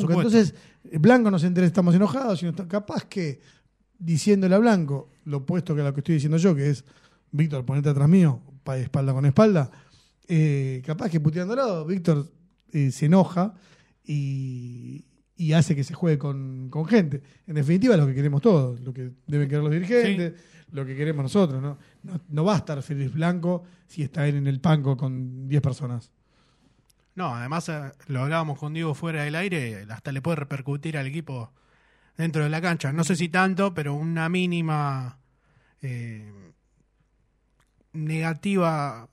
nunca. Entonces, Blanco no se entera estamos enojados, sino capaz que diciéndole a Blanco lo opuesto que a lo que estoy diciendo yo, que es Víctor, ponete atrás mío, pa- espalda con espalda, eh, capaz que puteándolo, Víctor eh, se enoja y, y hace que se juegue con, con gente. En definitiva, lo que queremos todos, lo que deben querer los dirigentes, lo que queremos nosotros. ¿no? No, no va a estar Félix Blanco si está él en el panco con 10 personas. No, además eh, lo hablábamos con Diego fuera del aire, hasta le puede repercutir al equipo dentro de la cancha. No sé si tanto, pero una mínima eh, negativa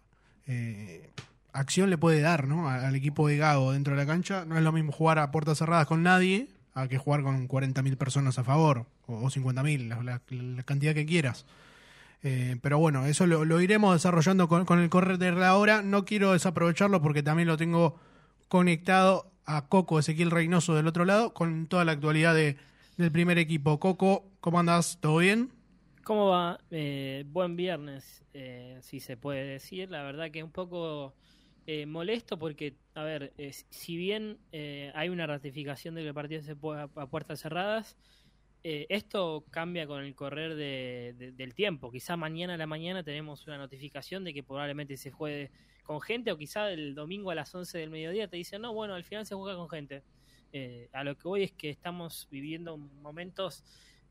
eh, acción le puede dar ¿no? Al equipo de Gago dentro de la cancha. No es lo mismo jugar a puertas cerradas con nadie a que jugar con 40.000 personas a favor o, o 50.000, la, la- la cantidad que quieras. Eh, pero bueno, eso lo, iremos desarrollando con, el correr de la hora. No quiero desaprovecharlo porque también lo tengo conectado a Coco Ezequiel Reynoso del otro lado con toda la actualidad de, del primer equipo. Coco, ¿cómo andás? ¿Todo bien? ¿Cómo va? Eh, buen viernes, eh, si se puede decir. La verdad que un poco eh, molesto porque, a ver, eh, si bien eh, hay una ratificación de que el partido se pueda a puertas cerradas, eh, esto cambia con el correr de- de- del tiempo. Quizá mañana a la mañana tenemos una notificación de que probablemente se juegue con gente o quizá el domingo a las 11 del mediodía te dicen, no, bueno, al final se juega con gente. Eh, a lo que voy es que estamos viviendo momentos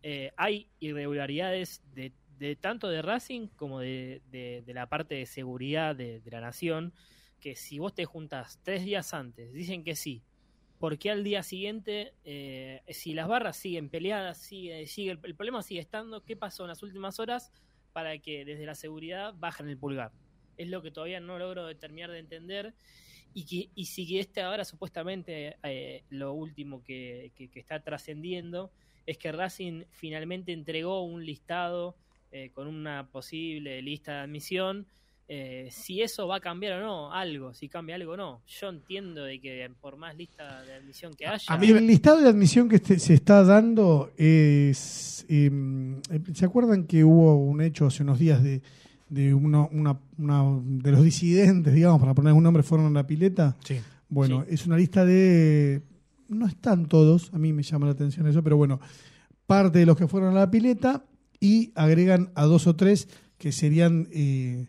eh, hay irregularidades de, de tanto de Racing como de, la parte de seguridad de la nación, que si vos te juntas tres días antes, dicen que sí, ¿por qué al día siguiente, eh, si las barras siguen peleadas, sigue, sigue el, problema sigue estando, ¿qué pasó en las últimas horas para que desde la seguridad bajen el pulgar? Es lo que todavía no logro terminar de entender. Y, que, y si este ahora supuestamente eh, lo último que, que- que está trascendiendo es que Racing finalmente entregó un listado eh, con una posible lista de admisión. Eh, si eso va a cambiar o no, algo, si cambia algo o no. Yo entiendo de que por más lista de admisión que haya, A mí el listado de admisión que este- se está dando es. eh, ¿Se acuerdan que hubo un hecho hace unos días de, de uno, una, una- de los disidentes, digamos, para poner un nombre, fueron a la pileta? Sí. Bueno, Sí. es una lista de. No están todos, a mí me llama la atención eso, pero bueno, parte de los que fueron a la pileta y agregan a dos o tres que serían eh,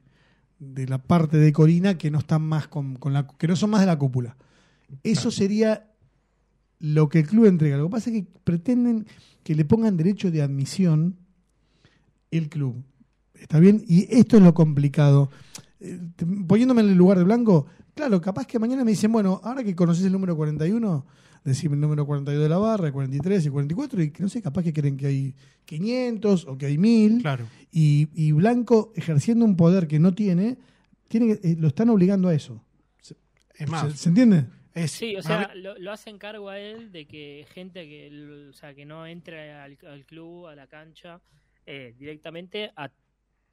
de la parte de Corina que no están más con, con la que no son más de la cúpula. Eso sería lo que el club entrega. Lo que pasa es que pretenden que le pongan derecho de admisión el club. ¿Está bien? Y esto es lo complicado. Eh, poniéndome en el lugar de Blanco, claro, capaz que mañana me dicen, bueno, ahora que conoces el número 41, decime el número 42 de la barra, el 43 y 44, y que no sé, capaz que creen que hay 500 o que hay 1000, Claro. y, y Blanco ejerciendo un poder que no tiene, tiene eh, lo están obligando a eso. Es más, ¿Se, se entiende? es, Sí, o sea, ver, lo, lo hacen cargo a él de que gente que, o sea, que no entre al, al club, a la cancha, eh, directamente a-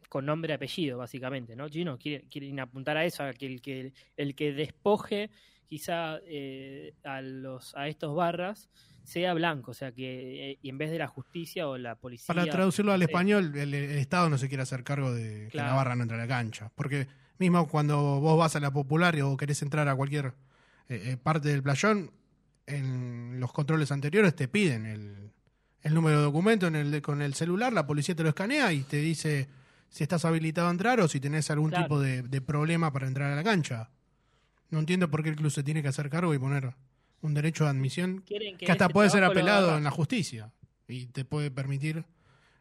con nombre y apellido, básicamente, ¿no? Chino quiere, quieren apuntar a eso, a que el que, el que despoje quizá eh, a, los, a estos barras sea blanco, o sea, que eh, y en vez de la justicia o la policía... para traducirlo al español, el, el Estado no se quiere hacer cargo de que la barra no entre a la cancha. Porque mismo cuando vos vas a la popular o querés entrar a cualquier eh, eh, parte del playón, en los controles anteriores te piden el, el número de documento en el, con el celular, la policía te lo escanea y te dice si estás habilitado a entrar o si tenés algún Claro. tipo de, de problema para entrar a la cancha. No entiendo por qué el club se tiene que hacer cargo y poner un derecho de admisión que hasta este puede ser apelado en la justicia y te puede permitir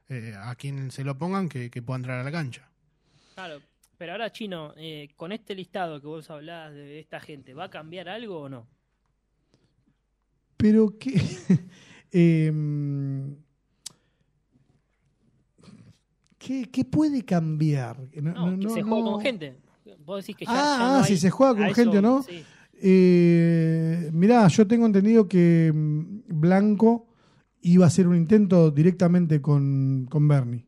eh, a quien se lo pongan que, que pueda entrar a la cancha. Claro, pero ahora Chino, eh, con este listado que vos hablás de esta gente, ¿va a cambiar algo o no? Pero que. em, ¿qué, qué puede cambiar? No, No, no, que no, se juegue no. con gente. Vos decís que ya, Ah, ya no ah, hay- si se juega con gente o no. sí. Eh, mirá, yo tengo entendido que mm, Blanco iba a hacer un intento directamente con, con Bernie.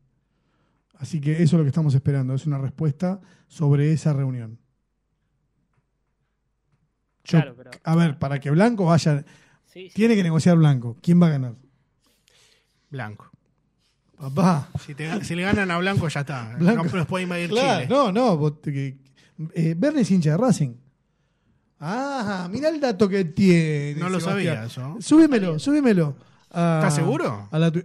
Así que eso es lo que estamos esperando, es una respuesta sobre esa reunión. Yo- Claro, pero- a ver, para que Blanco vaya, Sí, sí. tiene que negociar Blanco. ¿Quién va a ganar? Blanco. Papá. Si, te- si le ganan a Blanco ya está. Blanco. No los puede invadir Claro, Chile. no, no. vos te- que- eh, Bernie es hincha de Racing. Ah, mira el dato que tiene. No lo Sebastián. sabía eso. Súbimelo, súbimelo. a- ¿Estás seguro? A la tu-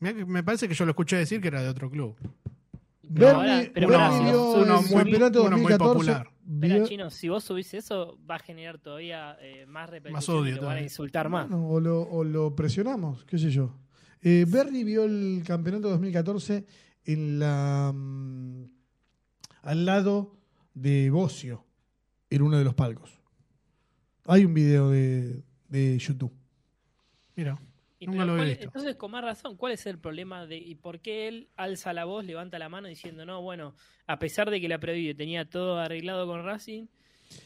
Mirá me parece que yo lo escuché decir que era de otro club. Bernie, ahora- pero vio vos- uno muy- campeonato uno muy 2014. popular. Vio- chino, si vos subís eso, va a generar todavía eh, más repercusión. Más odio lo van a insultar más. Bueno, o, lo, o lo presionamos, qué sé yo. Eh, Berry vio el campeonato 2014 en la mm, al lado de Bocio, en uno de los palcos. Hay un video de, de YouTube. Mira, Y nunca lo había visto. Entonces, con más razón, ¿cuál es el problema de y por qué él alza la voz, levanta la mano diciendo, no, bueno, a pesar de que la previo tenía todo arreglado con Racing,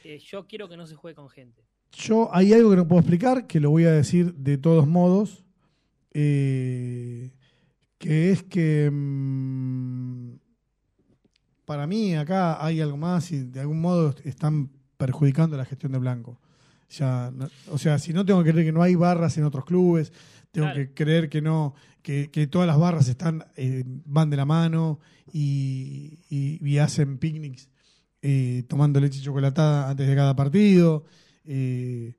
eh, yo quiero que no se juegue con gente? Yo hay algo que no puedo explicar, que lo voy a decir de todos modos, eh, que es que mm, para mí acá hay algo más y de algún modo están perjudicando la gestión de Blanco. Ya, no- o sea, si no tengo que creer que no hay barras en otros clubes, tengo Claro. que creer que no, que, que todas las barras están eh, van de la mano y, y- y hacen picnics eh, tomando leche chocolatada antes de cada partido. Eh,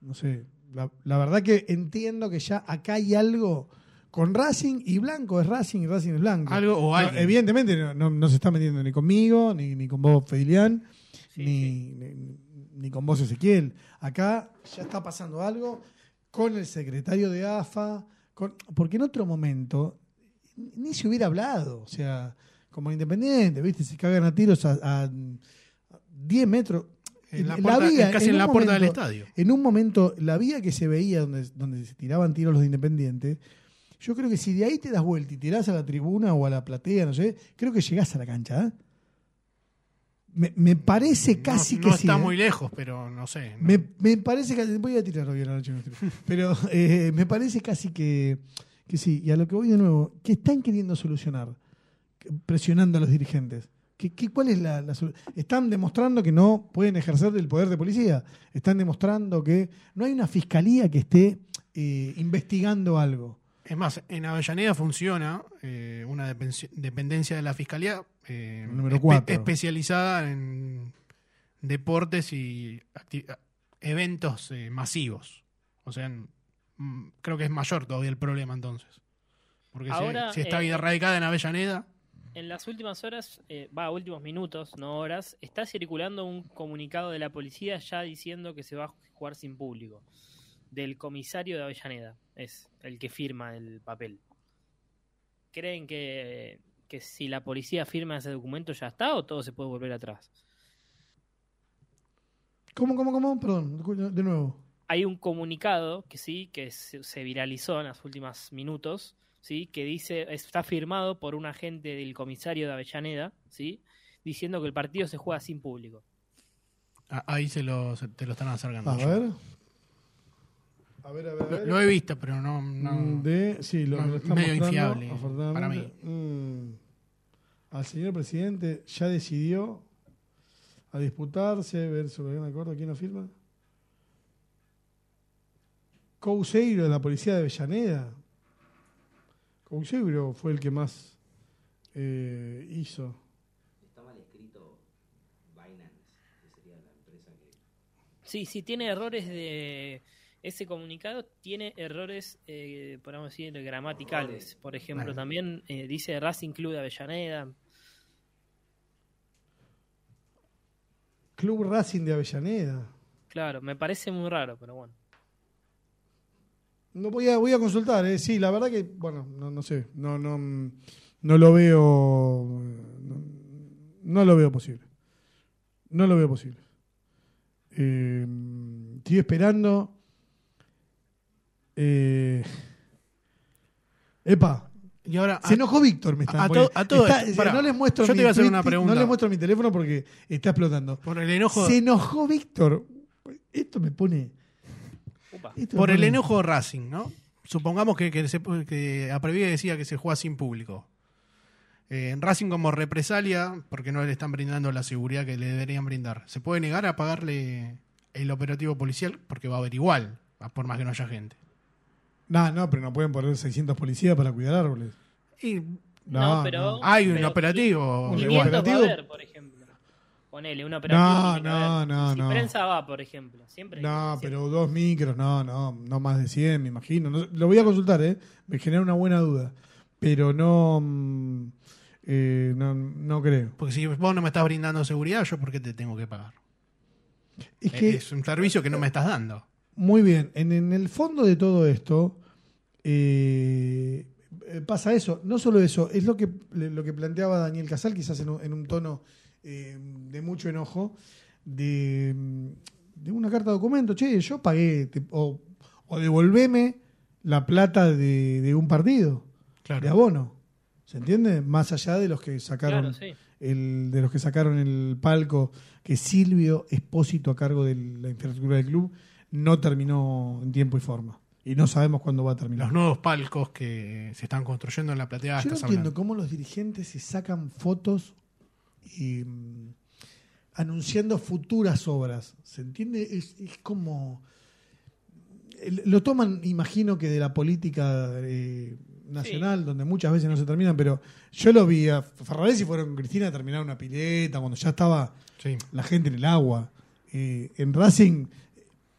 no sé, la, la verdad que entiendo que ya acá hay algo con Racing y Blanco es Racing y Racing es Blanco. Algo o No, evidentemente no, no- no se está metiendo ni conmigo, ni, ni con vos, Sí, ni, sí. ni- ni con vos, Ezequiel. Acá ya está pasando algo con el secretario de AFA, con, porque en otro momento ni se hubiera hablado. O sea, como independiente, ¿viste? Se cagan a tiros a, a 10 metros. En la La puerta- vía, casi en la puerta del estadio. En un momento, la vía que se veía donde, donde se tiraban tiros los de Independiente, yo creo que si de ahí te das vuelta y tirás a la tribuna o a la platea, no sé, creo que llegás a la cancha. ¿eh? Me, me parece casi no, que no sí. está ¿eh? muy lejos, pero no sé. no. Me, me parece que. Voy a tirar hoy a la noche. no. Pero eh, me parece casi que, que sí. Y a lo que voy de nuevo, ¿qué están queriendo solucionar? Presionando a los dirigentes. ¿Qué, qué, cuál es la, la Están demostrando que no pueden ejercer el poder de policía. Están demostrando que no hay una fiscalía que esté eh, investigando algo. Es más, en Avellaneda funciona eh, una dependencia de la Fiscalía eh, Número espe- especializada en deportes y eventos eh, masivos. O sea, en- mm, creo que es mayor todavía el problema entonces. Porque si- Ahora, si, está eh, radicada en Avellaneda, En las últimas horas, eh, va, últimos minutos, no horas, está circulando un comunicado de la policía ya diciendo que se va a jugar sin público. Del comisario de Avellaneda, es el que firma el papel. ¿Creen que, que si la policía firma ese documento ya está o todo se puede volver atrás? ¿Cómo, cómo, cómo? Perdón, de nuevo. Hay un comunicado que sí, que se, se viralizó en los últimos minutos, sí, que dice, está firmado por un agente del comisario de Avellaneda, sí, diciendo que el partido se juega sin público. a- ahí se lo, se- te lo están acercando. A Yo- ver. A ver, a ver, a Lo, ver. lo he visto, pero no. no- Mm, De, sí, lo, no, lo está medio infiable afortunadamente. Mm, al señor presidente ya decidió a disputarse, ver sobre un acuerdo, ¿quién lo firma? Couseiro de la policía de Avellaneda. Couseiro fue el que más eh, hizo. Está mal escrito Binance, que sería la empresa que... Sí, sí, tiene errores de... Ese comunicado tiene errores, eh, podemos decir, gramaticales. Por ejemplo, también eh, dice Racing Club de Avellaneda. Club Racing de Avellaneda. Claro, me parece muy raro, pero bueno. No voy a, voy a consultar, eh. sí, la verdad que, bueno, no, no sé, no, no, no lo veo, no, no lo veo posible. No lo veo posible. Eh, estoy esperando. Eh, epa, Y ahora. se enojó Víctor, me está a to- a todo Está- esto, pará. no les muestro Yo te voy a hacer tweet- una pregunta. No les muestro mi teléfono porque está explotando. Por el enojo. Se enojó Víctor. Esto me pone. Por el enojo de Racing, ¿no? Supongamos que, que, se, que a Previa decía que se juega sin público. Eh, en Racing como represalia, porque no le están brindando la seguridad que le deberían brindar, ¿se puede negar a pagarle el operativo policial? Porque va a haber igual, por más que no haya gente. No, no, pero no pueden poner 600 policías para cuidar árboles. Y No, pero... hay un pero operativo. Un quinientos va a operativo. haber, por ejemplo. Ponele una operación. No, no, no, si no. prensa va, por ejemplo. Siempre. No, siempre. pero dos micros, no, no, no más de 100, me imagino. No- lo voy a consultar, ¿eh? Me genera una buena duda. Pero no, mm, eh, no, no creo. Porque si vos no me estás brindando seguridad, ¿yo por qué te tengo que pagar? Es Eh, que, es un servicio que no me estás dando. muy bien, en, en el fondo de todo esto eh, eh, pasa eso. No solo eso, es lo que, lo que planteaba Daniel Casal, quizás en un, en un tono eh, de mucho enojo, de, mm, de una carta de documento. Che, yo pagué, te- o, o devolveme la plata de, de un partido, de abono. ¿Se entiende? Más allá de los que sacaron Claro, sí. el, de los que sacaron el palco, que Silvio Espósito a cargo de la infraestructura del club no terminó en tiempo y forma. Y no sabemos cuándo va a terminar. Los nuevos palcos que se están construyendo en la plateada. Yo no entiendo hablando. cómo los dirigentes se sacan fotos y, mm, anunciando futuras obras. ¿Se entiende? Es, es como... Lo toman, imagino que de la política eh, nacional, donde muchas veces no se terminan, pero yo lo vi a Ferraresi fueron con Cristina a terminar una pileta, cuando ya estaba Sí. la gente en el agua. Eh, en Racing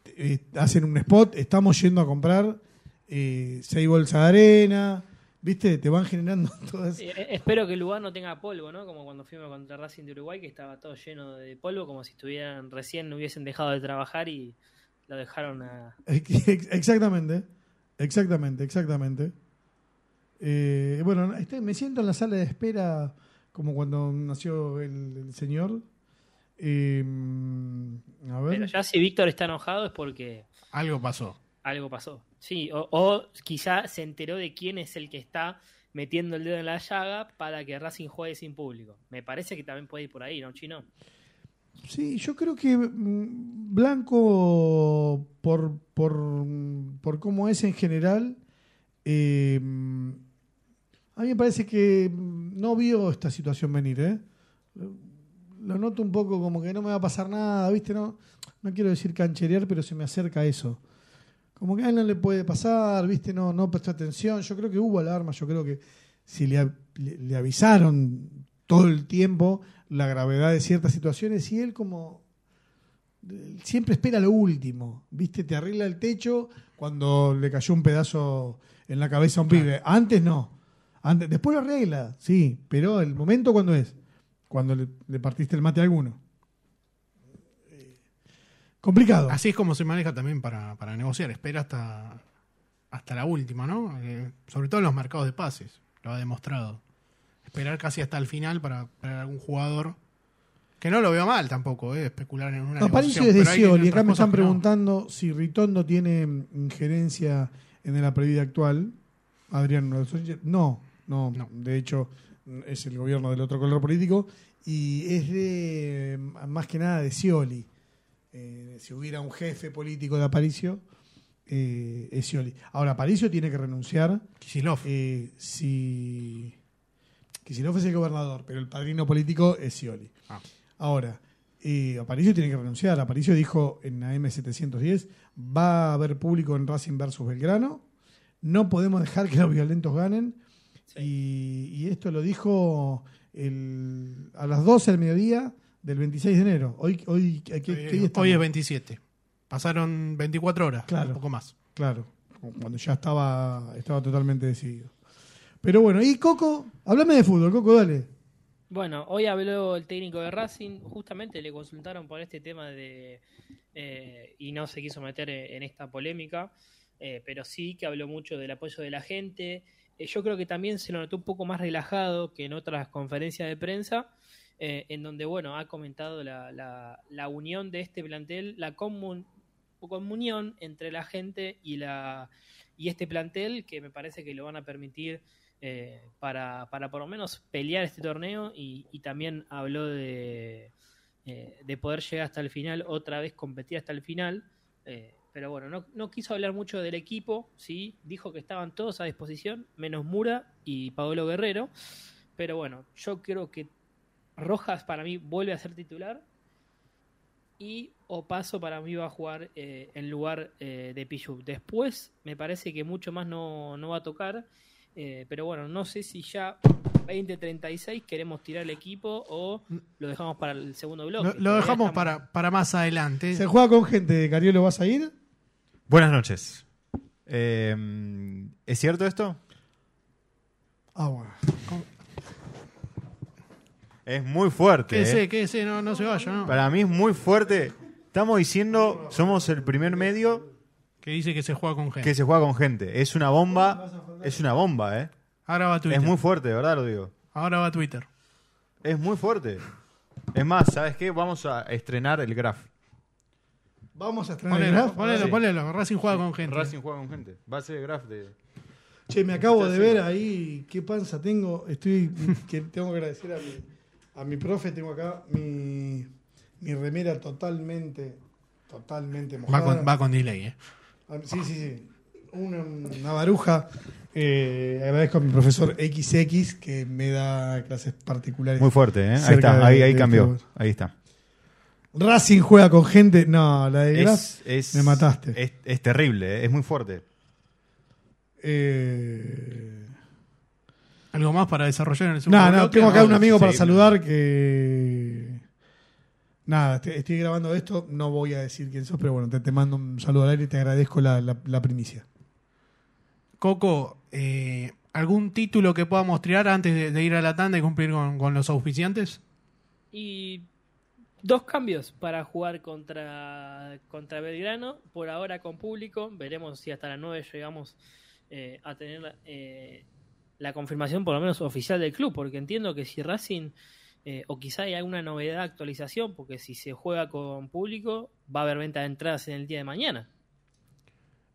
eh, hacen un spot, estamos yendo a comprar eh, seis bolsas de arena, ¿viste? Te van generando todas... Eh, eh, espero que el lugar no tenga polvo, ¿no? Como cuando fuimos contra Racing de Uruguay, que estaba todo lleno de polvo, como si estuvieran recién hubiesen dejado de trabajar y lo dejaron a. Ex- Exactamente, exactamente, exactamente. Eh, bueno, estoy- me siento en la sala de espera como cuando nació el, el señor. Eh, a ver. Pero ya si Víctor está enojado es porque Algo pasó. algo pasó. Sí, o, o quizá se enteró de quién es el que está metiendo el dedo en la llaga para que Racing juegue sin público. Me parece que también puede ir por ahí, ¿no, Chino? Sí, yo creo que mm, Blanco, por, por, por cómo es en general, eh, a mí me parece que mm, no vio esta situación venir. ¿eh? Lo noto un poco como que no me va a pasar nada, ¿viste? No, no quiero decir cancherear, pero se me acerca eso. Como que a él no le puede pasar, ¿viste? No, no prestó atención. Yo creo que hubo alarma, yo creo que si le, a- le- le avisaron todo el tiempo la gravedad de ciertas situaciones y él como eh, siempre espera lo último, ¿viste? Te arregla el techo cuando le cayó un pedazo en la cabeza a un pibe. Antes no. Antes, después lo arregla, sí, pero el momento cuando es, cuando le, le partiste el mate a alguno. Complicado. Así es como se maneja también para, para negociar. Espera hasta, hasta la última, ¿no? Eh, sobre todo en los mercados de pases. Lo ha demostrado. Esperar casi hasta el final para, para algún jugador. Que no lo veo mal tampoco, ¿eh? Especular en una Aparicio es de Scioli. Acá me están no. preguntando si Ritondo tiene injerencia en el previa actual. Adrián. No, no, No. De hecho, es el gobierno del otro color político. Y es de, más que nada, de Scioli. Eh, si hubiera un jefe político de Aparicio, eh, es Scioli. Ahora, Aparicio tiene que renunciar Kicillof. eh, si es el gobernador, pero el padrino político es Scioli. Ah. Ahora, eh, Aparicio tiene que renunciar. Aparicio dijo en la M710, va a haber público en Racing versus Belgrano, no podemos dejar que los violentos ganen. Sí. Y, y esto lo dijo el- a las 12 del mediodía del 26 de enero. Hoy, hoy, ¿qué, qué día estamos? hoy es 27. Pasaron 24 horas, Claro. un poco más. Claro, cuando ya estaba, estaba totalmente decidido. Pero bueno, y Coco, háblame de fútbol, Coco, dale. Bueno, hoy habló el técnico de Racing, justamente le consultaron por este tema de... eh, y no se quiso meter en en esta polémica, eh, pero sí que habló mucho del apoyo de la gente. Eh, yo creo que también se lo notó un poco más relajado que en otras conferencias de prensa, eh, en donde, bueno, ha comentado la, la- unión de este plantel, la comun- comunión entre la gente y, la, y este plantel, que me parece que lo van a permitir eh, para, para por lo menos pelear este torneo y, y también habló de, eh, de poder llegar hasta el final, otra vez competir hasta el final. pero bueno, no, no quiso hablar mucho del equipo, sí, dijo que estaban todos a disposición, menos Mura y Pablo Guerrero. Pero bueno, yo creo que Rojas para mí vuelve a ser titular y Opaso para mí va a jugar eh, en lugar eh, de Pichu. Después me parece que mucho más no, no va a tocar. Eh, pero bueno, no sé si ya 2036 queremos tirar el equipo o lo dejamos para el segundo bloque. Lo, dejamos estamos- para, para más adelante. Se juega con gente. Cariolo, ¿vas a ir? Buenas noches. Eh, ¿Es cierto esto? Ah, bueno. Es muy fuerte. Quédese, eh. quédese, no, no se vaya, ¿no? Para mí es muy fuerte. Estamos diciendo, somos el primer medio Que dice que se juega con gente. que se juega con gente. Es una bomba. Es una bomba, ¿eh? Ahora va Twitter. Es muy fuerte, de verdad lo digo. Ahora va Twitter. Es muy fuerte. Es más, ¿sabes qué? Vamos a estrenar el graph. Vamos a estrenar el Ponelo, graph. ponelo, Sí. ponelo. Racing juega con gente. Racing juega con gente. Va a ser el graph de. Che, me acabo de ver ahí qué panza tengo. Estoy que tengo que agradecer a mi, a mi profe. Tengo acá mi, mi remera totalmente, totalmente Va mojada. con, va con delay, ¿eh? Ah, Sí, sí, sí. Una, una baruja. Eh, agradezco a mi profesor XX que me da clases particulares. Muy fuerte, ¿eh? Ahí está, de- ahí, ahí de cambió. Ahí está. Racing juega con gente. No, la de es- me mataste. Es, es terrible, ¿eh? es muy fuerte. Eh, ¿Algo más para desarrollar en el segundo No, no, tengo acá no, un amigo para sí, saludar que. Nada, estoy, estoy grabando esto, no voy a decir quién sos, pero bueno, te, te mando un saludo al aire y te agradezco la, la- la primicia. Coco, eh, ¿algún título que podamos tirar antes de, de ir a la tanda y cumplir con, con los auspiciantes? Y dos cambios para jugar contra, contra Belgrano. Por ahora con público. Veremos si hasta las 9 llegamos eh, a tener eh, la confirmación, por lo menos oficial del club. Porque entiendo que si Racing, eh, o quizá hay alguna novedad, actualización, porque si se juega con público, va a haber venta de entradas en el día de mañana.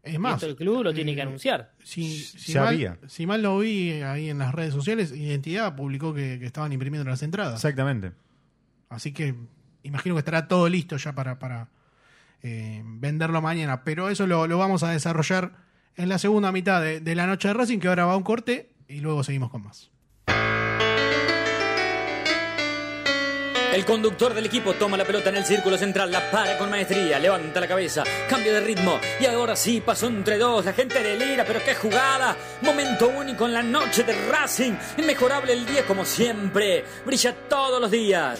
Es más, esto el club lo tiene que eh, anunciar. si, si mal, había. si mal lo vi ahí en las redes sociales, Identidad publicó que, que estaban imprimiendo las entradas. Exactamente. Así que imagino que estará todo listo ya para, para eh, venderlo mañana. Pero eso lo, lo vamos a desarrollar en la segunda mitad de, de la noche de Racing, que ahora va a un corte y luego seguimos con más. El conductor del equipo toma la pelota en el círculo central, la para con maestría, levanta la cabeza, cambio de ritmo y ahora sí pasó entre dos, la gente delira, pero qué jugada, momento único en la noche de Racing, inmejorable el 10 como siempre, brilla todos los días.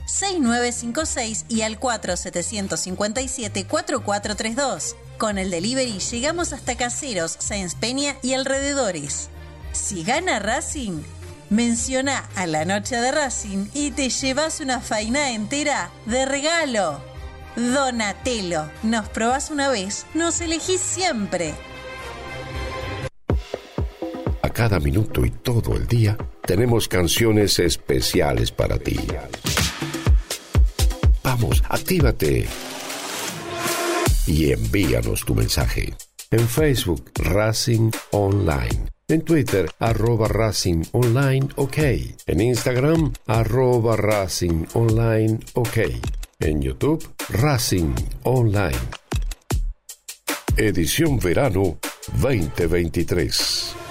6956 y al 4757 4432. Con el delivery llegamos hasta Caseros, Sáenz Peña y alrededores. Si gana Racing, menciona a la noche de Racing y te llevas una faina entera de regalo. Donatello, nos probás una vez, nos elegís siempre. A cada minuto y todo el día tenemos canciones especiales para ti. Vamos, actívate. Y envíanos tu mensaje. En Facebook Racing Online. En Twitter, arroba Racing Online OK. En Instagram, arroba Racing Online OK. En YouTube, Racing Online. Edición Verano 2023.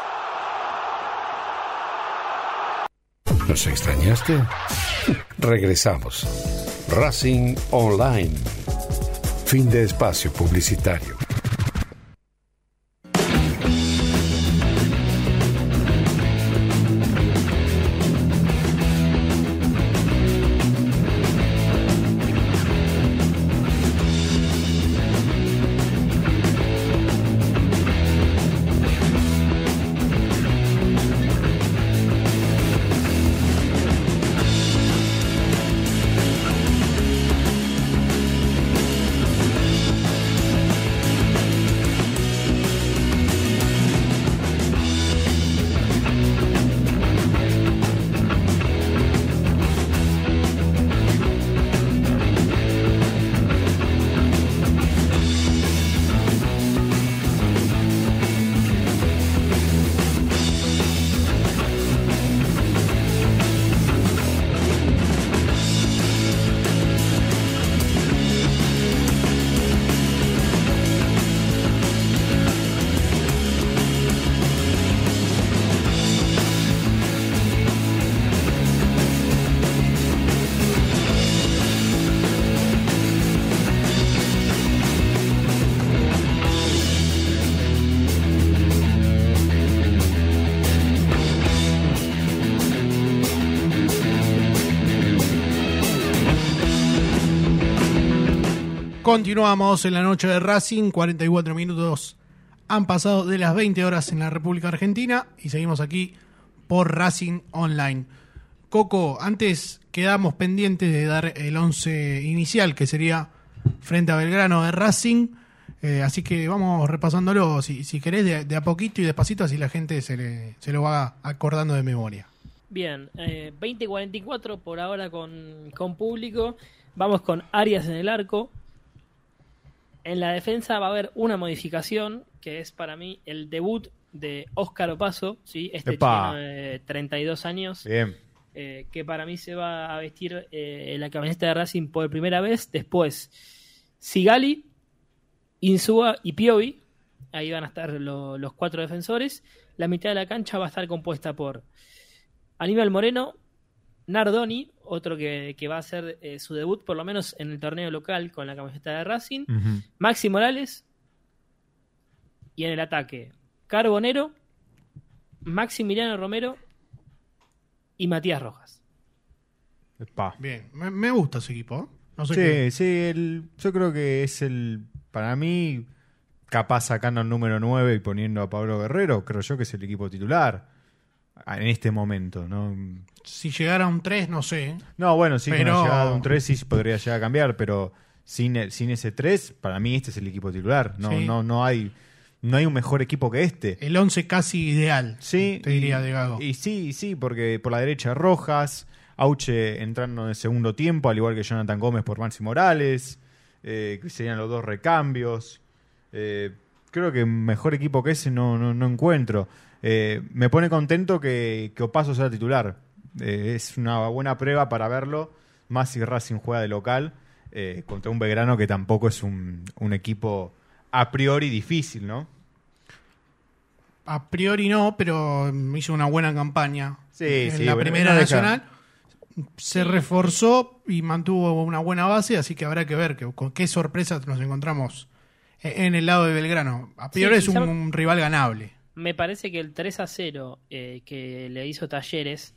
¿Nos extrañaste? Regresamos. Racing Online. Fin de espacio publicitario. Continuamos en la noche de Racing, 44 minutos han pasado de las 20 horas en la República Argentina y seguimos aquí por Racing Online. Coco, antes quedamos pendientes de dar el 11 inicial que sería frente a Belgrano de Racing, eh, así que vamos repasándolo, si, si querés, de, a poquito y despacito, así la gente se lo va acordando de memoria. Bien, eh, 20-44 por ahora con, con público. Vamos con Arias en el arco. En la defensa va a haber una modificación, que es para mí el debut de Óscar Opaso, ¿sí? este Epa. chileno de 32 años, Bien. eh, que para mí se va a vestir eh, la camiseta de Racing por primera vez. Después, Sigali, Insúa y Piovi. Ahí van a estar lo- los cuatro defensores. La mitad de la cancha va a estar compuesta por Aníbal Moreno, Nardoni, otro que, que va a hacer eh, su debut por lo menos en el torneo local con la camiseta de Racing. Maxi Morales y en el ataque Carbonero, Maximiliano Romero y Matías Rojas. Epa. Bien, me, me gusta ese equipo. ¿eh? No sé Sí, qué- sí, el- yo creo que es el, para mí, capaz sacando el número 9 y poniendo a Pablo Guerrero, creo yo que es el equipo titular en este momento, ¿no? Si llegara a un 3, no sé. No, bueno, sí, Pero- con la llegada de un 3 sí podría llegar a cambiar, pero sin, el- sin ese 3, para mí este es el equipo titular. No, Sí. no, no hay, no hay un mejor equipo que este. El 11 casi ideal. Sí, te diría y, de Gago. Y sí, sí, porque por la derecha Rojas, Auche entrando en el segundo tiempo, al igual que Jonathan Gómez por Maxi Morales, eh, que serían los dos recambios. Eh, creo que mejor equipo que ese no, no, no encuentro. Eh, me pone contento que, que Opaso sea titular. Eh, es una buena prueba para verlo, más si Racing juega de local, eh, contra un Belgrano que tampoco es un, un equipo a priori difícil, ¿no? A priori no, pero hizo una buena campaña Sí, en sí, la bueno, primera no nacional. Se reforzó y mantuvo una buena base, así que habrá que ver que, con qué sorpresas nos encontramos en el lado de Belgrano. A priori Sí, es un rival ganable. Me parece que el 3 a 0 eh, que le hizo Talleres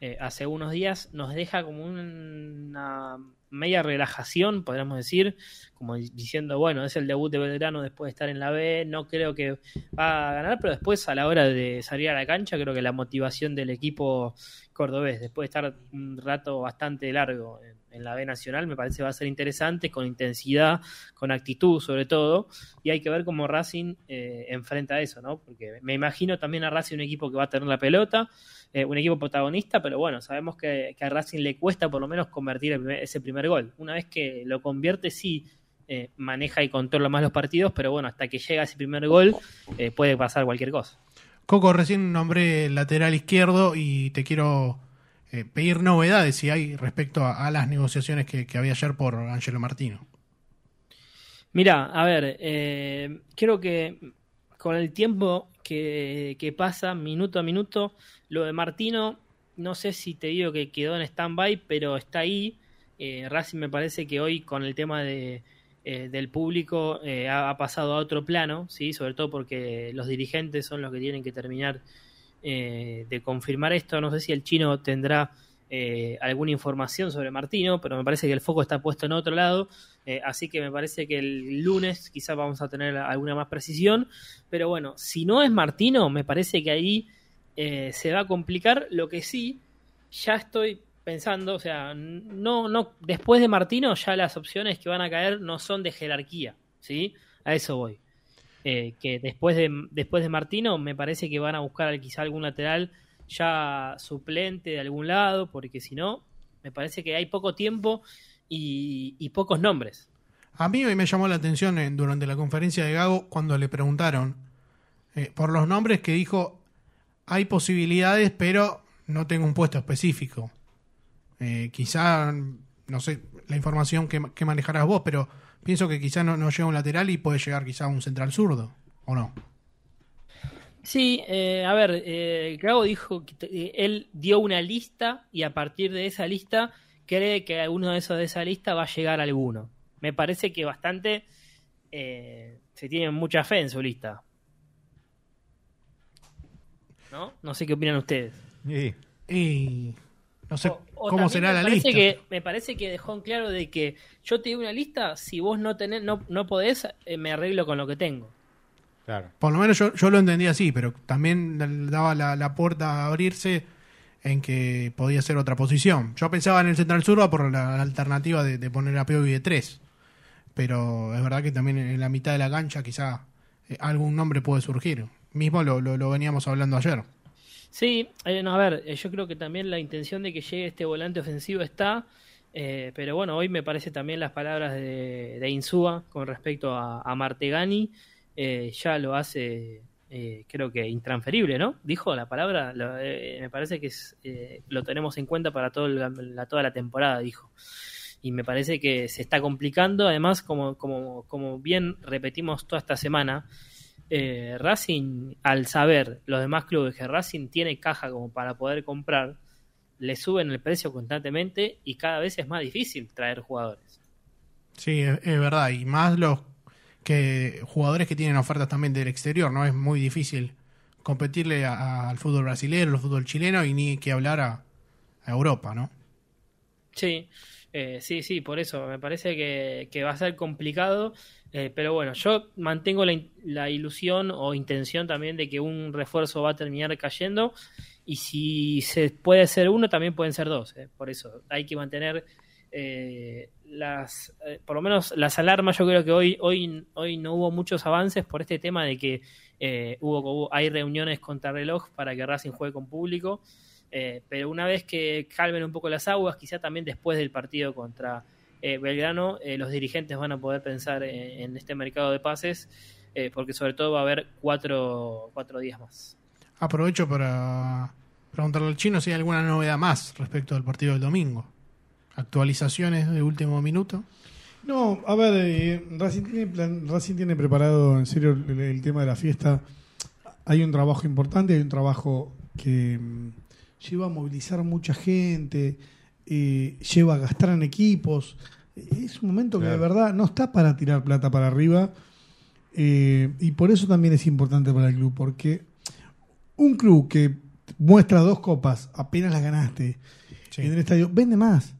eh, hace unos días nos deja como una media relajación, podríamos decir, como di- diciendo, bueno, es el debut de Belgrano después de estar en la B, no creo que va a ganar, pero después a la hora de salir a la cancha, creo que la motivación del equipo cordobés, después de estar un rato bastante largo en, en la B Nacional, me parece va a ser interesante, con intensidad, con actitud sobre todo, y hay que ver cómo Racing eh, enfrenta eso, ¿no? Porque me imagino también a Racing un equipo que va a tener la pelota, eh, un equipo protagonista, pero bueno, sabemos que, que a Racing le cuesta por lo menos convertir ese primer gol. Una vez que lo convierte, sí. eh, maneja y controla más los partidos, pero bueno, hasta que llega ese primer gol puede pasar cualquier cosa. Coco, recién nombré lateral izquierdo y te quiero eh, pedir novedades si hay respecto a, las negociaciones que, había ayer por Angelo Martino. Mira, a ver, eh, creo que con el tiempo que, pasa, minuto a minuto, lo de Martino, no sé si te digo que quedó en stand-by, pero está ahí. Eh, Racing me parece que hoy con el tema de, eh, del público ha, ha pasado a otro plano, ¿sí? sobre todo porque los dirigentes son los que tienen que terminar eh, de confirmar esto. No sé si el chino tendrá eh, alguna información sobre Martino, pero me parece que el foco está puesto en otro lado. Eh, así que me parece que el lunes quizás vamos a tener alguna más precisión. Pero bueno, si no es Martino, me parece que ahí eh, se va a complicar. Lo que sí, ya estoy pensando, o sea, no, no, después de Martino, ya las opciones que van a caer no son de jerarquía, ¿sí? A eso voy. Eh, que después de, después de Martino, me parece que van a buscar quizá algún lateral ya suplente de algún lado, porque si no, me parece que hay poco tiempo y, pocos nombres. A mí me llamó la atención en- durante la conferencia de Gago cuando le preguntaron eh, por los nombres que dijo hay posibilidades, pero no tengo un puesto específico. Eh, quizá, no sé, la información que, que manejarás vos, pero pienso que quizá no, no llega un lateral y puede llegar quizá un central zurdo, ¿o no? Sí, eh, a ver, eh, Gago dijo que eh, él dio una lista y a partir de esa lista cree que alguno de esos de esa lista va a llegar alguno. Me parece que bastante eh, se tiene mucha fe en su lista. ¿No? No sé qué opinan ustedes. Sí. Y no sé O- o cómo será me la parece lista. Que, me parece que dejó en claro de que yo te doy una lista, si vos no tenés, no, no podés, eh, me arreglo con lo que tengo. Claro. Por lo menos yo, yo lo entendí así, pero también daba la, la puerta a abrirse en que podía ser otra posición. Yo pensaba en el central zurdo por la, la alternativa de, de poner a Piovi de tres. Pero es verdad que también en la mitad de la cancha quizá eh, algún nombre puede surgir. Mismo lo, lo, lo veníamos hablando ayer. Sí, eh, no, a ver, eh, yo creo que también la intención de que llegue este volante ofensivo está, eh, pero bueno, hoy me parece también las palabras de, de Insúa con respecto a, a Martegani, eh, ya lo hace, eh, creo que intransferible, ¿no? Dijo la palabra, lo- me parece que es, lo tenemos en cuenta para todo la, toda la temporada, dijo. Y me parece que se está complicando, además, como, como, como bien repetimos toda esta semana, eh, Racing, al saber los demás clubes que Racing tiene caja como para poder comprar, le suben el precio constantemente y cada vez es más difícil traer jugadores. Sí, es, es verdad. Y más los que jugadores que tienen ofertas también del exterior, ¿no? Es muy difícil competirle a- a- al fútbol brasileño, al fútbol chileno y ni que hablar a, a Europa, ¿no? Sí, eh, sí, sí, por eso me parece que, que va a ser complicado, eh, pero bueno, yo mantengo la, la ilusión o intención también de que un refuerzo va a terminar cayendo y si se puede ser uno, también pueden ser dos, eh, por eso hay que mantener eh, las, eh, por lo menos las alarmas, yo creo que hoy, hoy, hoy no hubo muchos avances por este tema de que eh, hubo, hubo- hay reuniones contra reloj para que Racing juegue con público. Eh, pero una vez que calmen un poco las aguas, quizá también después del partido contra eh, Belgrano, eh, los dirigentes van a poder pensar en, en este mercado de pases, eh, porque sobre todo va a haber cuatro, cuatro días más. Aprovecho para preguntarle al chino si hay alguna novedad más respecto al partido del domingo. Actualizaciones de último minuto. No, a ver, eh, Racing, tiene plan- Racing tiene preparado en serio el, el tema de la fiesta. Hay un trabajo importante, hay un trabajo que mm, lleva a movilizar mucha gente, eh, lleva a gastar en equipos. Es un momento que de verdad no está para tirar plata para arriba. eh, y por eso también es importante para el club, porque un club que muestra dos copas, apenas las ganaste Sí. en el estadio, vende más.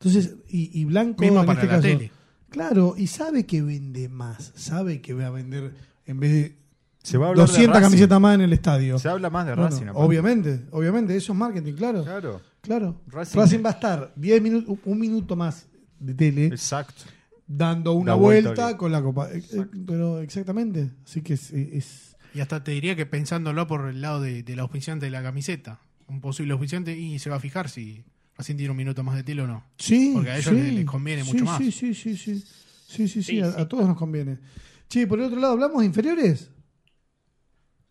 Entonces, y, y Blanco Mismo en para este la caso, tele. Claro, y sabe que vende más, sabe que va a vender en vez de Se va a hablar de 200 Racing. camisetas más en el estadio. Se habla más de Bueno, Racing. aparte. obviamente, obviamente, eso es marketing, claro. Claro. Claro. Racing- Racing, va a estar 10 minutos, un minuto más de tele Exacto. dando una La vuelta, con la copa. Eh, eh, Pero exactamente, así que es, es- Y hasta te diría que pensándolo por el lado de, del auspiciante de la camiseta, un posible auspiciante, y se va a fijar si Racing tiene un minuto más de tele o no. Sí, Porque a ellos sí. les, les conviene Sí, mucho más. Sí, sí, sí, sí. Sí, sí, sí, Sí, a, sí. a todos nos conviene. Che, por el otro lado, ¿hablamos de inferiores?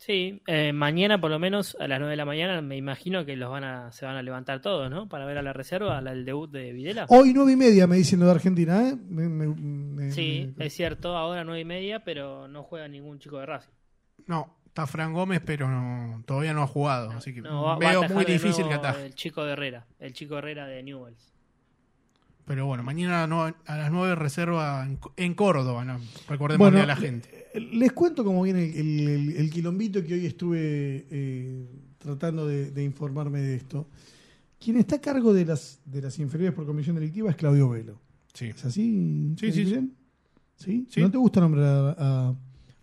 Sí, eh, mañana por lo menos a las 9 de la mañana me imagino que los van a, se van a levantar todos, ¿no? Para ver a la reserva, al debut de Videla. Hoy nueve y media me dicen lo de Argentina, ¿eh? Me- me- me- Sí, me- es cierto, ahora 9 y media, pero no juega ningún chico de Racing. No, está Fran Gómez, pero no, todavía no ha jugado. así que No, va- veo muy difícil que ataje. El chico de Herrera, el chico Herrera de Newells. Pero bueno, mañana no- a las 9 reserva en, en Córdoba, ¿no? recordemos Bueno, a la gente. Les cuento cómo viene el, el- el- el quilombito que hoy estuve eh, tratando de, de informarme de esto. Quien está a cargo de las, de las inferiores por comisión delictiva es Claudio Velo. Sí. ¿Es así? Sí, sí, sí. Julián? ¿Sí? Sí. ¿No te gusta nombrar a, a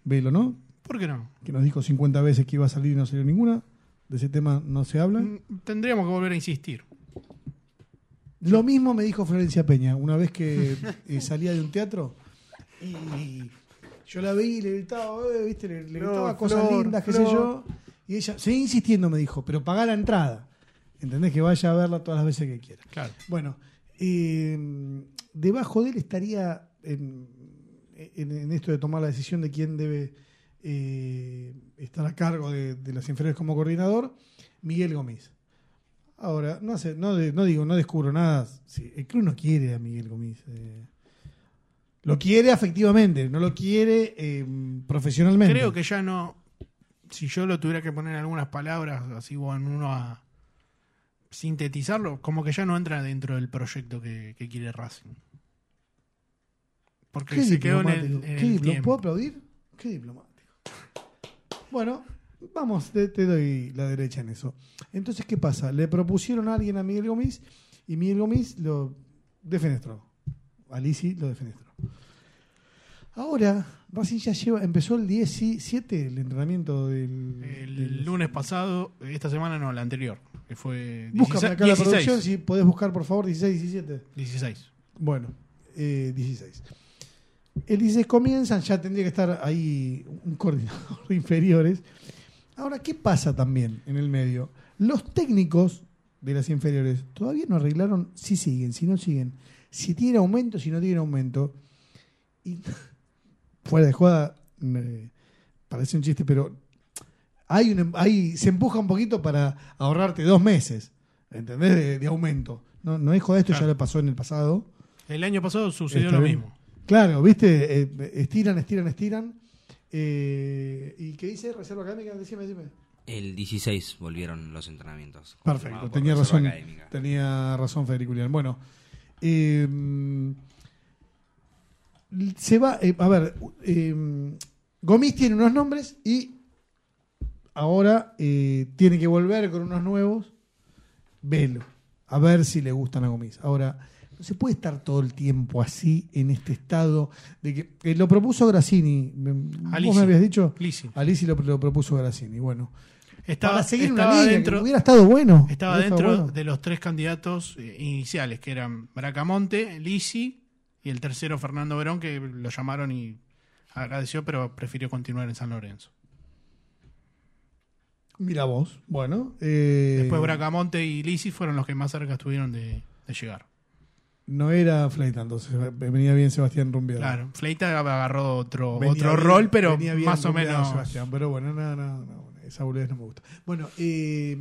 Velo, no? ¿Por qué no? Que nos dijo 50 veces que iba a salir y no salió ninguna. De ese tema no se habla. Mm, Tendríamos que volver a insistir. Lo mismo me dijo Florencia Peña una vez que eh, salía de un teatro y yo la vi y le gritaba, eh, ¿viste? Le, gritaba cosas Flor, lindas, qué sé yo. Y ella, seguí insistiendo, me dijo, pero pagá la entrada. ¿Entendés? Que vaya a verla todas las veces que quiera. Claro. Bueno, eh, debajo de él estaría en, en- en esto de tomar la decisión de quién debe eh, estar a cargo de, de las inferiores como coordinador, Miguel Gómez. Ahora, no sé, no, de- no digo, no descubro nada. Sí, el club no quiere a Miguel Gómez. eh. Lo quiere afectivamente, no lo quiere eh, profesionalmente. Creo que ya no. Si yo lo tuviera que poner en algunas palabras, así o en uno a sintetizarlo, como que ya no entra dentro del proyecto que, que quiere Racing. Porque Qué se quedó en el, en Qué el diplo- tiempo. ¿Puedo aplaudir? Qué diplomático. Bueno, vamos, te, te doy la derecha en eso. Entonces, ¿qué pasa? Le propusieron a alguien a Miguel Gómez y Miguel Gómez lo defenestró. Alici lo defenestró. Ahora, Racing ya lleva, empezó el 17 el entrenamiento del. El del- lunes pasado, esta semana no, la anterior, que fue Búscame 16, acá la 16, producción, si podés buscar por favor 16, 17. 16. Bueno, eh, 16. El 16 comienzan, ya tendría que estar ahí un coordinador de inferiores. Ahora, ¿qué pasa también en el medio? Los técnicos de las inferiores todavía no arreglaron si siguen, si no siguen, si tienen aumento, si no tienen aumento. Y fuera de joda, me parece un chiste, pero hay un, hay, se empuja un poquito para ahorrarte dos meses, ¿entendés? De, de aumento. No, no es joda, esto ya le pasó en el pasado. El año pasado sucedió Está lo bien. mismo. Claro, viste, Eh, estiran, estiran, estiran. Eh, ¿Y qué dice Reserva Académica? Decime, decime. El 16 volvieron los entrenamientos. Perfecto, tenía Reserva razón, Académica. tenía razón Federico. Bueno, eh, se va, eh, a ver, eh, Gomis tiene unos nombres y ahora eh, tiene que volver con unos nuevos. Velo, a ver si le gustan a Gomis. Ahora, no se puede estar todo el tiempo así, en este estado de que lo propuso Grassini. ¿Vos me habías dicho? Lisi. Lo, lo propuso Grassini. Bueno, Estaba, para seguir estaba una línea dentro, que hubiera estado bueno. Estaba estado dentro bueno. de los tres candidatos eh, iniciales, que eran Bracamonte, Lisi y el tercero Fernando Verón, que lo llamaron y agradeció, pero prefirió continuar en San Lorenzo. Mira vos, bueno. eh, Después Bracamonte y Lisi fueron los que más cerca estuvieron de, de llegar. No era Fleita, entonces venía bien Sebastián Rumbiado. Claro, Fleita agarró otro, Venía otro bien- rol, pero más o menos. Sebastián, pero bueno, no, no, no, esa boludez no me gusta. Bueno, eh,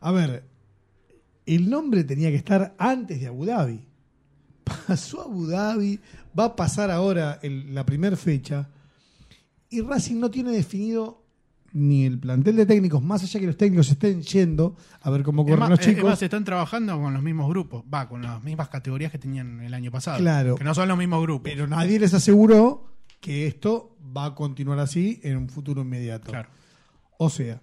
a ver, el nombre tenía que estar antes de Abu Dhabi. Pasó a Abu Dhabi, va a pasar ahora el- la primera fecha, y Racing no tiene definido ni el plantel de técnicos, más allá que los técnicos estén yendo a ver cómo corren los chicos. más, están trabajando con los mismos grupos, va, con las mismas categorías que tenían el año pasado. Claro. Que no son los mismos grupos. Pero nadie les aseguró que esto va a continuar así en un futuro inmediato. Claro. O sea,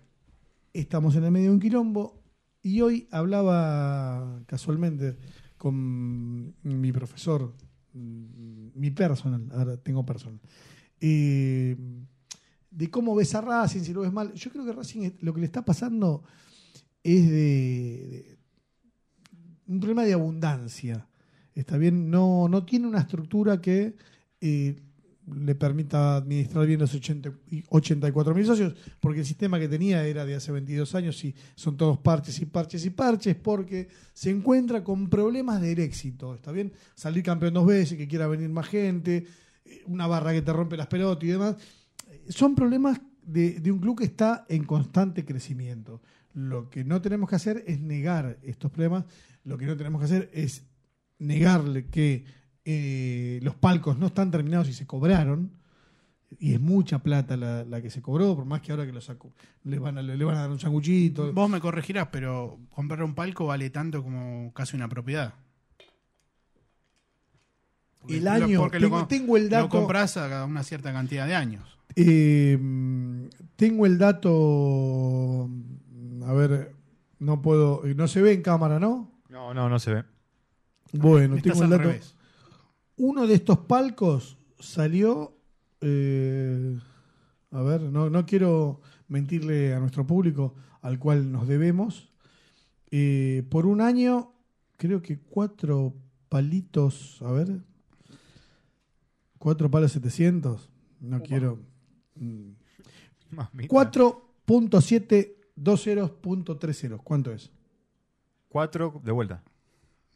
estamos en el medio de un quilombo y hoy hablaba casualmente con mi profesor, mm, mi personal, ahora tengo personal, eh, de cómo ves a Racing, si lo ves mal. Yo creo que Racing lo que le está pasando es de, de un problema de abundancia. Está bien, no, no tiene una estructura que eh, le permita administrar bien los 80 y 84 mil socios, porque el sistema que tenía era de hace 22 años y son todos parches y parches y parches, porque se encuentra con problemas del éxito. Está bien, salir campeón dos veces, que quiera venir más gente, eh, una barra que te rompe las pelotas y demás. Son problemas de un club que está en constante crecimiento. Lo que no tenemos que hacer es negar estos problemas, lo que no tenemos que hacer es negarle que eh, los palcos no están terminados y se cobraron, y es mucha plata la, la que se cobró, por más que ahora que lo saco, le van a, le van a dar un sanguchito. Vos me corregirás, pero comprar un palco vale tanto como casi una propiedad. Porque El lo- año, porque lo tengo, com- tengo el Lo dato. compras a una cierta cantidad de años. eh, tengo el dato. A ver, no puedo. No se ve en cámara, ¿no? No, no, no se ve. Bueno, Estás tengo el al dato. revés. Uno de estos palcos salió. eh, a ver, no, no quiero mentirle a nuestro público al cual nos debemos. Eh, por un año, creo que cuatro palitos. A ver. Cuatro palos 700. No quiero. mm, Mamita. 4.720.30. ¿Cuánto es? Cuatro de vuelta.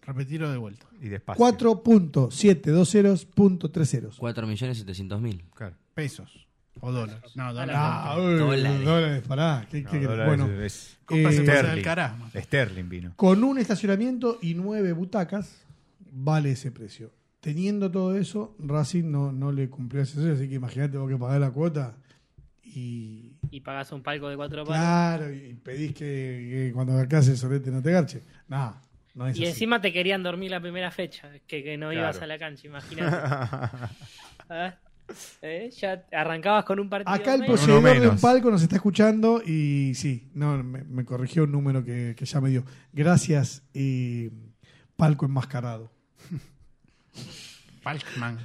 Repetirlo de vuelta. Y despacio. 4.720.30. 4.700.000. Claro. Pesos. O dólares. No, dólares. Ah, no. uy, Dólares. dólares, pará. ¿Qué- No, qué querés? dólares bueno, es- Compras eh, Sterling. Sterling vino. con un estacionamiento y nueve butacas, vale ese precio. Teniendo todo eso, Racing no, no le cumplió ese precio, así que imagínate vos que pagás la cuota y. Y pagas un palco de cuatro palos. Claro, y pedís que, que cuando acá el solete no te garche. Nada, no Y así. encima te querían dormir la primera fecha, que, que no Claro. ibas a la cancha, imagínate. Ah, ¿eh? Ya arrancabas con un partido. Acá el menos. poseedor de un palco nos está escuchando y sí, no, me, me corrigió un número que, que ya me dio. Gracias, eh, palco enmascarado. Palkman.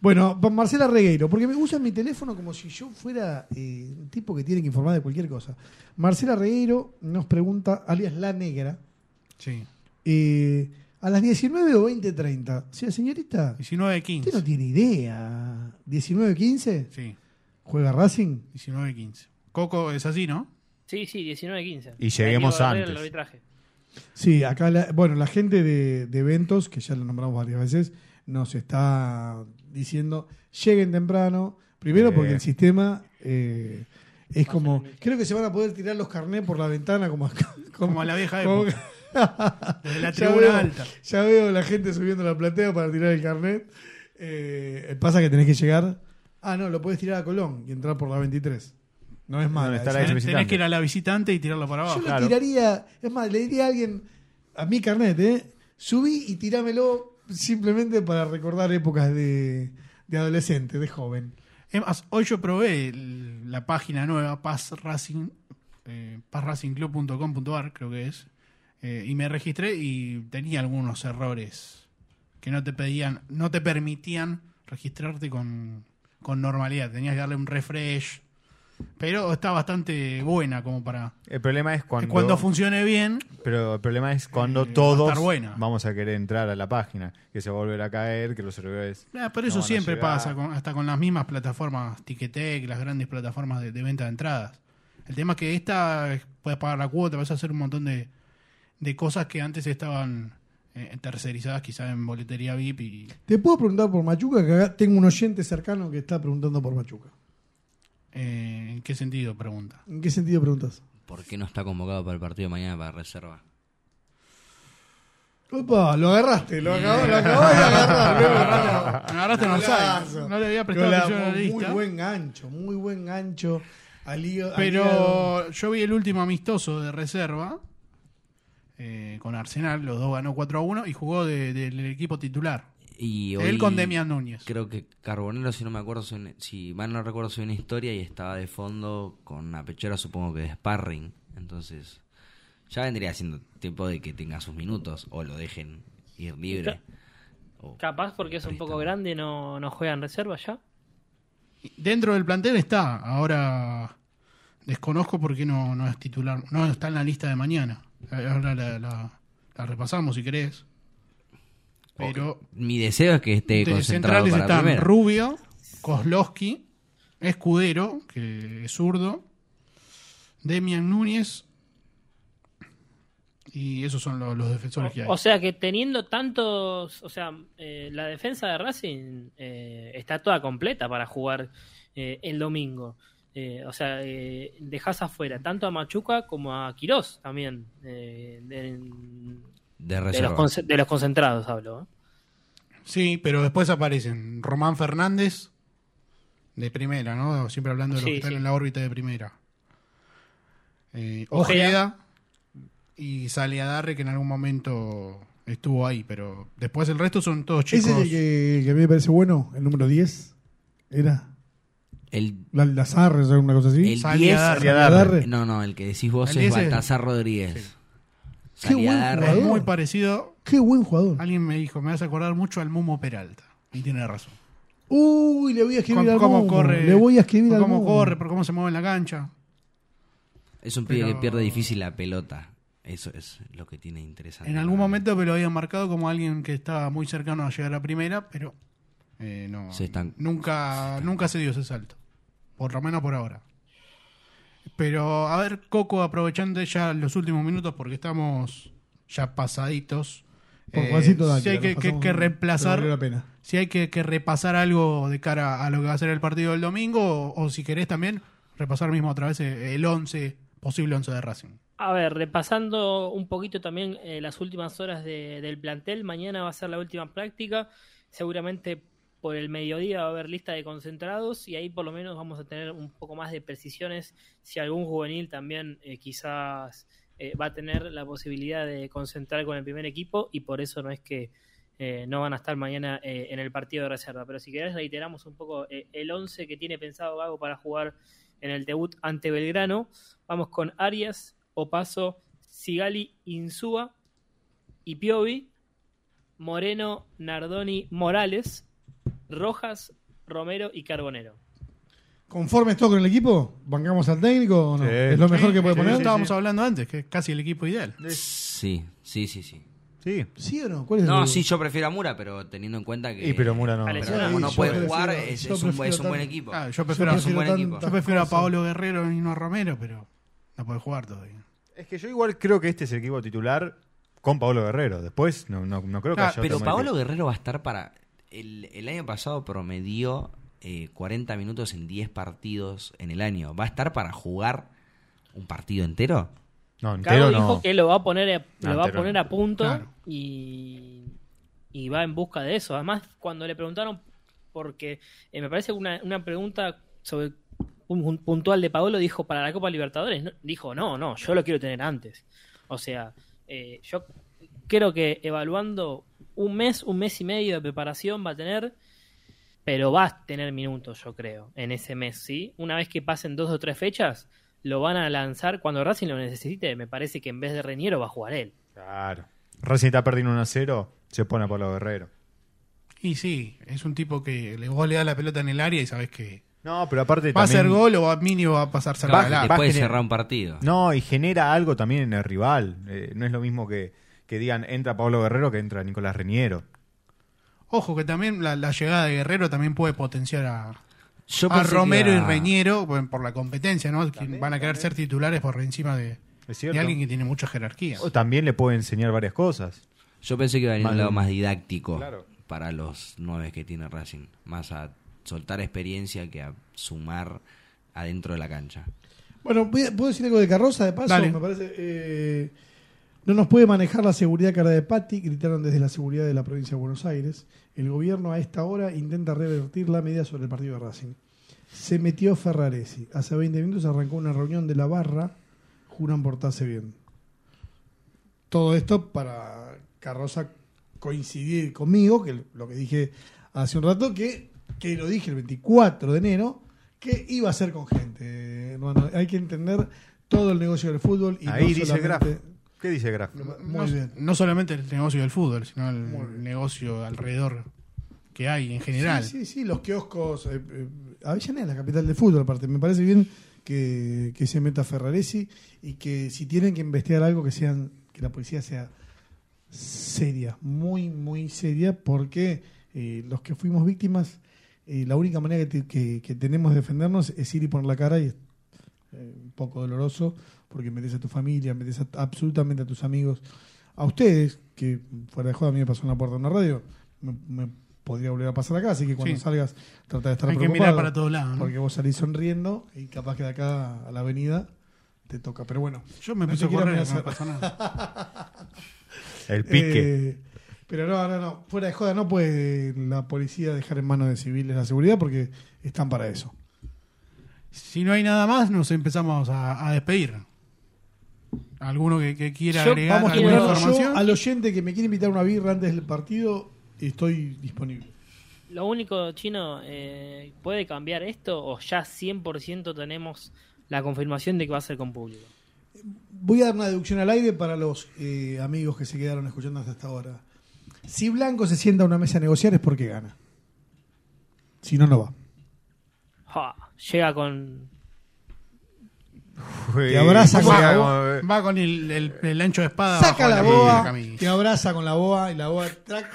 Bueno, Marcela Regueiro, porque me usan mi teléfono como si yo fuera eh, un tipo que tiene que informar de cualquier cosa. Marcela Regueiro nos pregunta, alias La Negra, Sí. Eh, a las 19 o 20.30. O sea, señorita, 19 15. usted no tiene idea. ¿19.15? Sí. ¿Juega Racing? 19 15. Coco es así, ¿no? Sí, sí, 19-15. Y lleguemos antes. el arbitraje. Sí, acá, la, bueno, la gente de, de eventos, que ya lo nombramos varias veces, nos está diciendo, lleguen temprano, primero porque Eh. el sistema eh, es como, creo que se van a poder tirar los carnés por la ventana como, Como la vieja como- época. Desde la ya, tribuna veo, alta. ya veo la gente subiendo la platea para tirar el carnet. Eh, pasa que tenés que llegar, ah, no, lo podés tirar a Colón y entrar por la 23. No es mala. ¿Dónde está esa. la Tenés, que ir a la visitante y tirarlo para Yo abajo. lo Claro. tiraría, es más, le diría a alguien, a mi carnet, ¿eh? subí y tirámelo simplemente para recordar épocas de, de adolescente, de joven. Es más, hoy yo probé el- la página nueva, Paz Racing, eh, pazracingclub.com.ar, creo que es, eh, y me registré y tenía algunos errores que no te pedían, no te permitían registrarte con, con normalidad. Tenías que darle un refresh, pero está bastante buena como para El problema es cuando. cuando funcione bien. Pero el problema es cuando Eh, va a todos vamos a querer entrar a la página, que se va a volver a caer, que los servidores. Ah, pero eso siempre pasa, con- hasta con las mismas plataformas Ticketek, las grandes plataformas de, de venta de entradas. El tema es que esta puedes pagar la cuota, vas a hacer un montón de, de cosas que antes estaban eh, tercerizadas quizás en boletería VIP y ¿Te puedo preguntar por Machuca? Que acá tengo un oyente cercano que está preguntando por Machuca. eh, ¿en qué sentido? Pregunta. ¿En qué sentido preguntas? ¿Por qué no está convocado para el partido de mañana para reserva? Opa, lo agarraste, lo acabó, lo acabó de agarrar. Me agarraste en offside. No le había prestado atención a la Muy lista. buen gancho, muy buen gancho. al al. Pero yo vi el último amistoso de reserva eh, con Arsenal, los dos ganó 4 a 1 y jugó de- del equipo titular. Y Él con Demian Núñez. Creo que Carbonero, si no me acuerdo, si, si mal no recuerdo, soy una historia y estaba de fondo con una pechera, supongo que de sparring. Entonces, ya vendría siendo tiempo de que tenga sus minutos o lo dejen ir libre. O- Capaz porque es un poco grande no, no juega en reserva ya. Dentro del plantel está, ahora desconozco por qué no, no es titular, no está en la lista de mañana. Ahora la, la- la repasamos si querés. Pero Mi deseo es que esté de concentrado centrales para están primera. Rubio, Kozlowski, Escudero, que es zurdo, Demian Núñez y esos son los, los defensores que hay. O sea que teniendo tantos, o sea, eh, la defensa de Racing eh, está toda completa para jugar eh, el domingo. Eh, o sea, eh, dejas afuera tanto a Machuca como a Quirós también. eh, de, De de reserva. los, conce- de los concentrados hablo. ¿eh? Sí, pero después aparecen Román Fernández de primera, ¿no? Siempre hablando de los Sí, que están sí. en la órbita de primera. Eh, Ojeda. Ojeda y Saliadarre que en algún momento estuvo ahí, pero después el resto son todos chicos. Ese que, que a mí me parece bueno, el número 10, era. El, La, Lazar, o una cosa así. el Saliadarre. 10. Saliadarre. No, no, el que decís vos El es 10 es- Baltasar Rodríguez. Qué buen es muy parecido. Qué buen jugador. Alguien me dijo, me vas a acordar mucho al Mumo Peralta. Y tiene razón. Uy, le voy a escribir Cómo- al cómo Momo. corre, Le voy a escribir por al cómo corre, por cómo se mueve en la cancha. Es un pibe Pero- que pierde difícil la pelota. Eso es lo que tiene interesante. En algún momento me lo habían marcado como alguien que estaba muy cercano a llegar a primera, pero eh, no, Se están- nunca, nunca se dio ese salto. Por lo menos por ahora. Pero a ver, Coco, aprovechando ya los últimos minutos porque estamos ya pasaditos. Por eh, si hay que, reemplazar, la pena. si hay que, que repasar algo de cara a lo que va a ser el partido del domingo, o, o si querés también repasar mismo otra vez eh, el 11, posible 11 de Racing. A ver, repasando un poquito también eh, las últimas horas de- del plantel, mañana va a ser la última práctica, seguramente por el mediodía va a haber lista de concentrados y ahí por lo menos vamos a tener un poco más de precisiones si algún juvenil también eh, quizás eh, va a tener la posibilidad de concentrar con el primer equipo y por eso no es que eh, no van a estar mañana en el partido de reserva. Pero si querés reiteramos un poco el 11 que tiene pensado Gago para jugar en el debut ante Belgrano. Vamos con Arias, Opaso, Sigali, Insúa y Piovi, Moreno, Nardoni, Morales, Rojas, Romero y Carbonero. ¿Conforme esto con el equipo? ¿Bancamos al técnico o no? Sí. ¿Es lo mejor que puede Sí, poner? Estábamos hablando antes, que es casi el equipo ideal. Sí, sí, sí, sí. Sí. ¿Sí o no? ¿Cuál es No, el- sí, yo prefiero a Mura, pero teniendo en cuenta que. Y pero Mura no. Pero no puede prefiero- jugar, es, un, prefiero es un buen equipo. Ah, yo prefiero, es un buen tanto- equipo. yo prefiero a. Paolo Guerrero y no a Romero, pero no puede jugar todavía. Es que yo igual creo que este es el equipo titular con Pablo Guerrero. Después no, no, no creo que Ah, haya Pero Paolo Guerrero va a estar para. El, el año pasado promedió eh, 40 minutos en 10 partidos en el año. ¿Va a estar para jugar un partido entero? No, entero dijo no. que lo va a poner, a- No, lo va a poner a punto Claro. y, y va en busca de eso. Además, cuando le preguntaron, porque eh, me parece una, una pregunta sobre un, un puntual de Paolo, dijo para la Copa Libertadores. No, dijo, no, no, yo lo quiero tener antes. O sea, eh, yo creo que evaluando un mes, un mes y medio de preparación va a tener, pero va a tener minutos, yo creo, en ese mes, ¿sí? Una vez que pasen dos o tres fechas, lo van a lanzar cuando Racing lo necesite. Me parece que en vez de Reñero va a jugar él. Claro. Racing está perdiendo 1 a 0, se pone a Pablo Guerrero. Y sí, es un tipo que le, vos le das la pelota en el área y sabes que No, pero aparte va a hacer gol o va, mínimo va a pasar adelante. te puede a cerrar un partido. No, y genera algo también en el rival. Eh, no es lo mismo que, que digan entra Pablo Guerrero que entra Nicolás Reñero. Ojo que también la, la llegada de Guerrero también puede potenciar a, Yo Romero y Reñero por, la competencia, ¿no? Van a querer ser titulares por encima de, Es de cierto. alguien que tiene mucha jerarquía. O también le puede enseñar varias cosas. Yo pensé que iba a venir un lado más didáctico Claro. para los nueve que tiene Racing. Más a soltar experiencia que a sumar adentro de la cancha. Bueno, ¿puedo decir algo de Carroza de paso? Dale. Me parece. eh, No nos puede manejar la seguridad cara de Patti, gritaron desde la seguridad de la provincia de Buenos Aires. El gobierno a esta hora intenta revertir la medida sobre el partido de Racing. Se metió Ferraresi. Hace 20 minutos arrancó una reunión de la barra. Juran portarse bien. Todo esto para Carroza coincidir conmigo, que lo que dije hace un rato, que, que lo dije el 24 de enero, que iba a ser con gente. hay que entender todo el negocio del fútbol. Y Ahí no dice solamente- ¿Qué dice Graf? Muy no, bien. no solamente el negocio del fútbol, sino el negocio alrededor que hay en general. Sí, sí, sí, los kioscos. Eh, eh, Avellaneda es la capital del fútbol, aparte. Me parece bien que, que se meta Ferraresi y que si tienen que investigar algo, que sean que la policía sea seria, muy, muy seria, porque eh, los que fuimos víctimas, eh, la única manera que, te- que- que tenemos de defendernos es ir y poner la cara y es eh, un poco doloroso porque metes a tu familia, metes a- absolutamente a tus amigos, a ustedes, que fuera de joda a mí me pasó en la puerta de una radio, me, me podría volver a pasar acá, así que cuando Sí. salgas trata de estar Hay que preocupado, mirar para todos lados, ¿no? Porque vos salís sonriendo y capaz que de acá a la avenida te toca. Pero bueno, Yo me no te a correr, no me pasó nada. El pique. Eh, pero no, no, no. Fuera de joda, no puede la policía dejar en manos de civiles la seguridad porque están para eso. Si no hay nada más, nos empezamos a, a despedir. ¿Alguno que, que quiera Yo- agregar Vamos a alguna ponerlo información? yo al oyente que me quiere invitar a una birra antes del partido, estoy disponible. Lo único, Chino, eh, ¿puede cambiar esto o ya 100% tenemos la confirmación de que va a ser con público? Voy a dar una deducción al aire para los eh, amigos que se quedaron escuchando hasta esta hora. Si Blanco se sienta a una mesa a negociar es porque gana. Si no, no va. Ja, llega con... Te abraza con la va, boa. va con el, el- el ancho de espada. Saca la boa, te abraza con la boa y la boa track,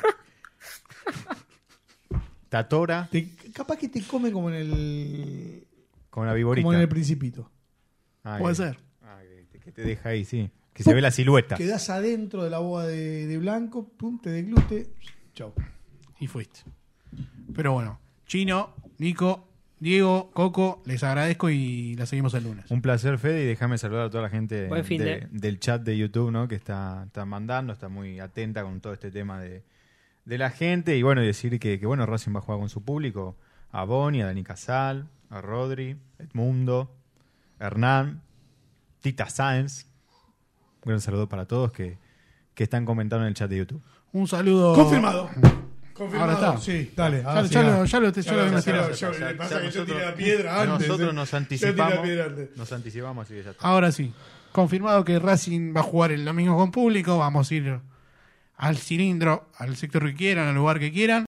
Tatora te- capaz que te come como en el con la viborita. como en el principito. Ah, Puede que- ser. ah, que, que te deja ahí, sí. Que se ve la silueta. Quedás adentro de la boa de, de blanco, pum, te deglute, chau. Y fuiste. Pero bueno, Chino, Nico, Diego, Coco, les agradezco y la seguimos el lunes. Un placer, Fede, y déjame saludar a toda la gente de- de- del chat de YouTube, ¿no? Que está, está mandando, está muy atenta con todo este tema de, de la gente. Y bueno, y decir que, que, bueno, Racing va a jugar con su público. A Boni, a Dani Casal, a Rodri, Edmundo, Hernán, Tita Sáenz. Un gran saludo para todos que, que están comentando en el chat de YouTube. Un saludo. Confirmado. Confirmado. Ahora está. Sí, dale. Ya, ahora ya sí, lo, ah. ya lo, ya lo Ya, tirado. ya, ya, Ya, le pasa ya que yo nosotros- tiré la piedra antes. Nosotros nos Yo tiré la anticipamos. Nos anticipamos, que ya está. Ahora sí. Confirmado que Racing va a jugar el domingo con público. Vamos a ir al cilindro, al sector que quieran, al lugar que quieran.